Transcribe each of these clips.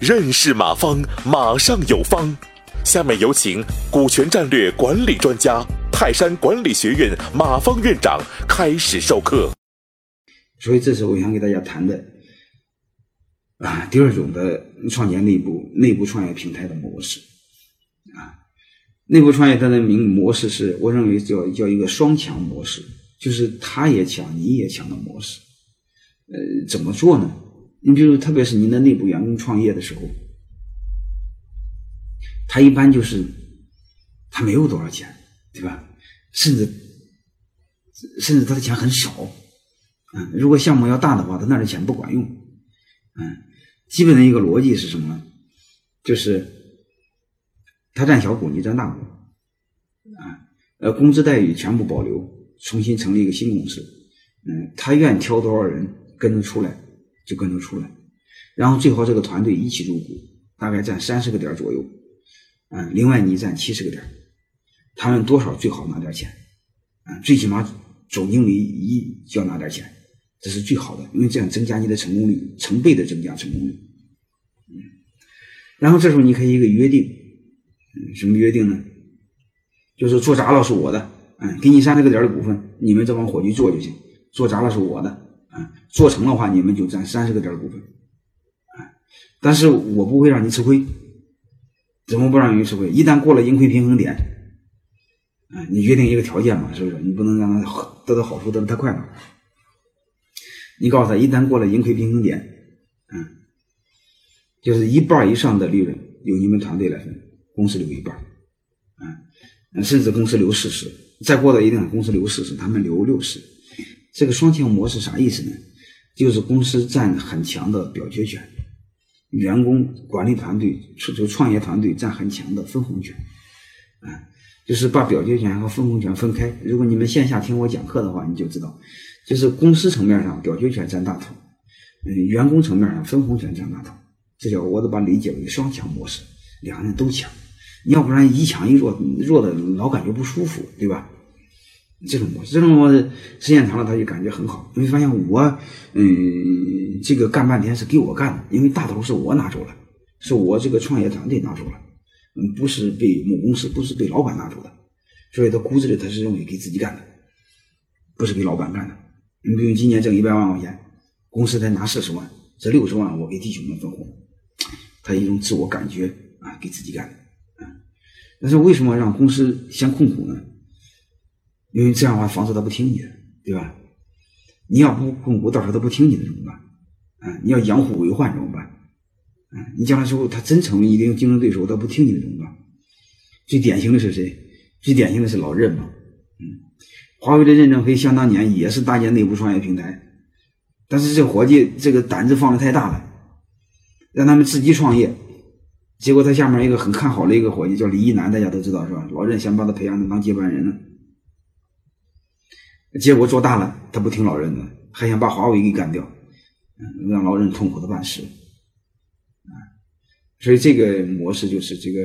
认识马方，马上有方。下面有请股权战略管理专家、泰山管理学院马方院长开始授课。所以，这是我想给大家谈的啊，第二种的创建内部内部创业平台的模式啊。内部创业它的名模式是我认为叫叫一个双强模式，就是他也强，你也强的模式。呃，怎么做呢？你比如，特别是您的内部员工创业的时候。他一般就是他没有多少钱，对吧？甚至甚至他的钱很少，嗯，如果项目要大的话，他那的钱不管用，嗯，基本的一个逻辑是什么呢？就是他占小股，你占大股，啊，呃，工资待遇全部保留，重新成立一个新公司，嗯，他愿挑多少人跟着出来就跟着出来，然后最好这个团队一起入股，大概占三十个点左右。嗯，另外你占七十个点，他们多少最好拿点钱，啊，最起码总经理一就要拿点钱，这是最好的，因为这样增加你的成功率，成倍的增加成功率。嗯，然后这时候你可以一个约定，嗯，什么约定呢？就是做砸了是我的，嗯，给你三十个点的股份，你们这帮伙计做就行，做砸了是我的，啊，做成的话你们就占三十个点股份，啊，但是我不会让你吃亏。怎么不让人吃亏？一旦过了盈亏平衡点，啊，你约定一个条件嘛，是不是？你不能让他得到好处得的太快了。你告诉他，一旦过了盈亏平衡点，嗯，就是一半以上的利润由你们团队来分，公司留一半，嗯，甚至公司留四十，再过到一定公司留四十，他们留六十。这个双强模式啥意思呢？就是公司占很强的表决权。员工管理团队、就创业团队占很强的分红权，啊，就是把表决权和分红权分开。如果你们线下听我讲课的话，你就知道，就是公司层面上表决权占大头，嗯，员工层面上分红权占大头。这叫我都把理解为双强模式，两人都强，要不然一强一弱，弱的老感觉不舒服，对吧？这种模式，这种模式时间长了，他就感觉很好。你会发现我，嗯，这个干半天是给我干的，因为大头是我拿走了，是我这个创业团队拿走了，嗯，不是被母公司，不是被老板拿走的，所以他骨子里他是认为给自己干的，不是给老板干的。你比如今年挣一百万块钱，公司才拿四十万，这六十万我给弟兄们分红，他一种自我感觉啊，给自己干的，啊，但是为什么让公司先控股呢？因为这样的话，房子他不听你的，对吧？你要不控股，到时候他不听你的怎么办？啊，你要养虎为患怎么办？啊，你将来之后他真成为一定竞争对手，他不听你的怎么办？最典型的是谁？最典型的是老任嘛。嗯，华为的任正非想当年也是搭建内部创业平台，但是这伙计这个胆子放的太大了，让他们自己创业，结果他下面一个很看好的一个伙计叫李一男，大家都知道是吧？老任想把他培养成当接班人呢。结果做大了，他不听老任的，还想把华为给干掉，嗯，让老任痛苦的半死，啊，所以这个模式就是这个，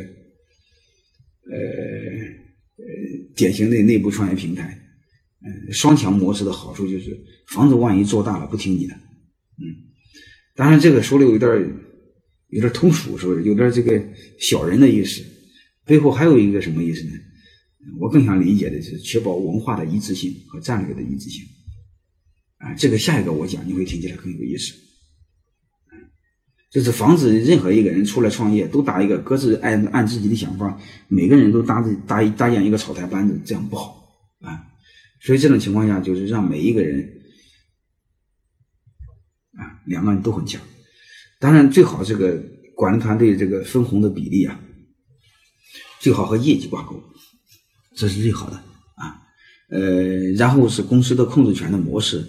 呃呃，典型的内部创业平台，嗯，双强模式的好处就是房子万一做大了不听你的，嗯，当然这个说的有点有点通俗，是不是有点这个小人的意思？背后还有一个什么意思呢？我更想理解的是确保文化的一致性和战略的一致性，啊，这个下一个我讲你会听起来更有意思，就是防止任何一个人出来创业都搭一个各自按按自己的想法，每个人都搭搭搭建一个草台班子，这样不好啊。所以这种情况下就是让每一个人啊两个人都很强，当然最好这个管理团队这个分红的比例啊，最好和业绩挂钩。这是最好的啊，呃，然后是公司的控制权的模式，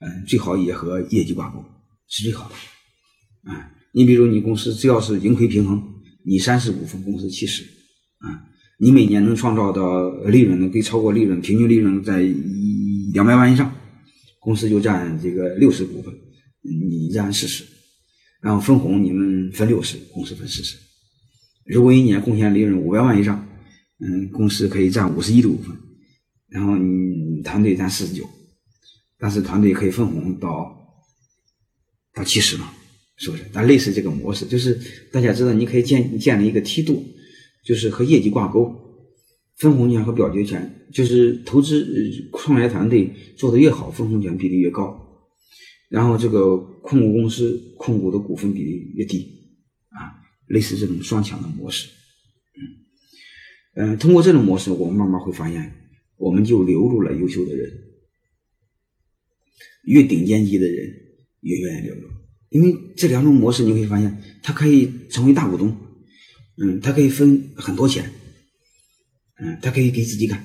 嗯，最好也和业绩挂钩，是最好的啊。你比如你公司只要是盈亏平衡，你三十股份，公司七十啊，你每年能创造的利润呢，可以超过利润，平均利润在一两百万以上，公司就占这个六十股份，你占四十，然后分红你们分六十，公司分四十。如果一年贡献利润五百万以上。嗯，公司可以占五十一的股份，然后你团队占四十九，但是团队可以分红到到七十嘛，是不是？但类似这个模式，就是大家知道，你可以建建立一个梯度，就是和业绩挂钩，分红权和表决权，就是投资创业团队做的越好，分红权比例越高，然后这个控股公司控股的股份比例越低，啊，类似这种双强的模式，嗯，通过这种模式，我们慢慢会发现，我们就留住了优秀的人，越顶尖级的人。越愿意留住，因为这两种模式，你会发现，他可以成为大股东，嗯，他可以分很多钱，嗯，他可以给自己干，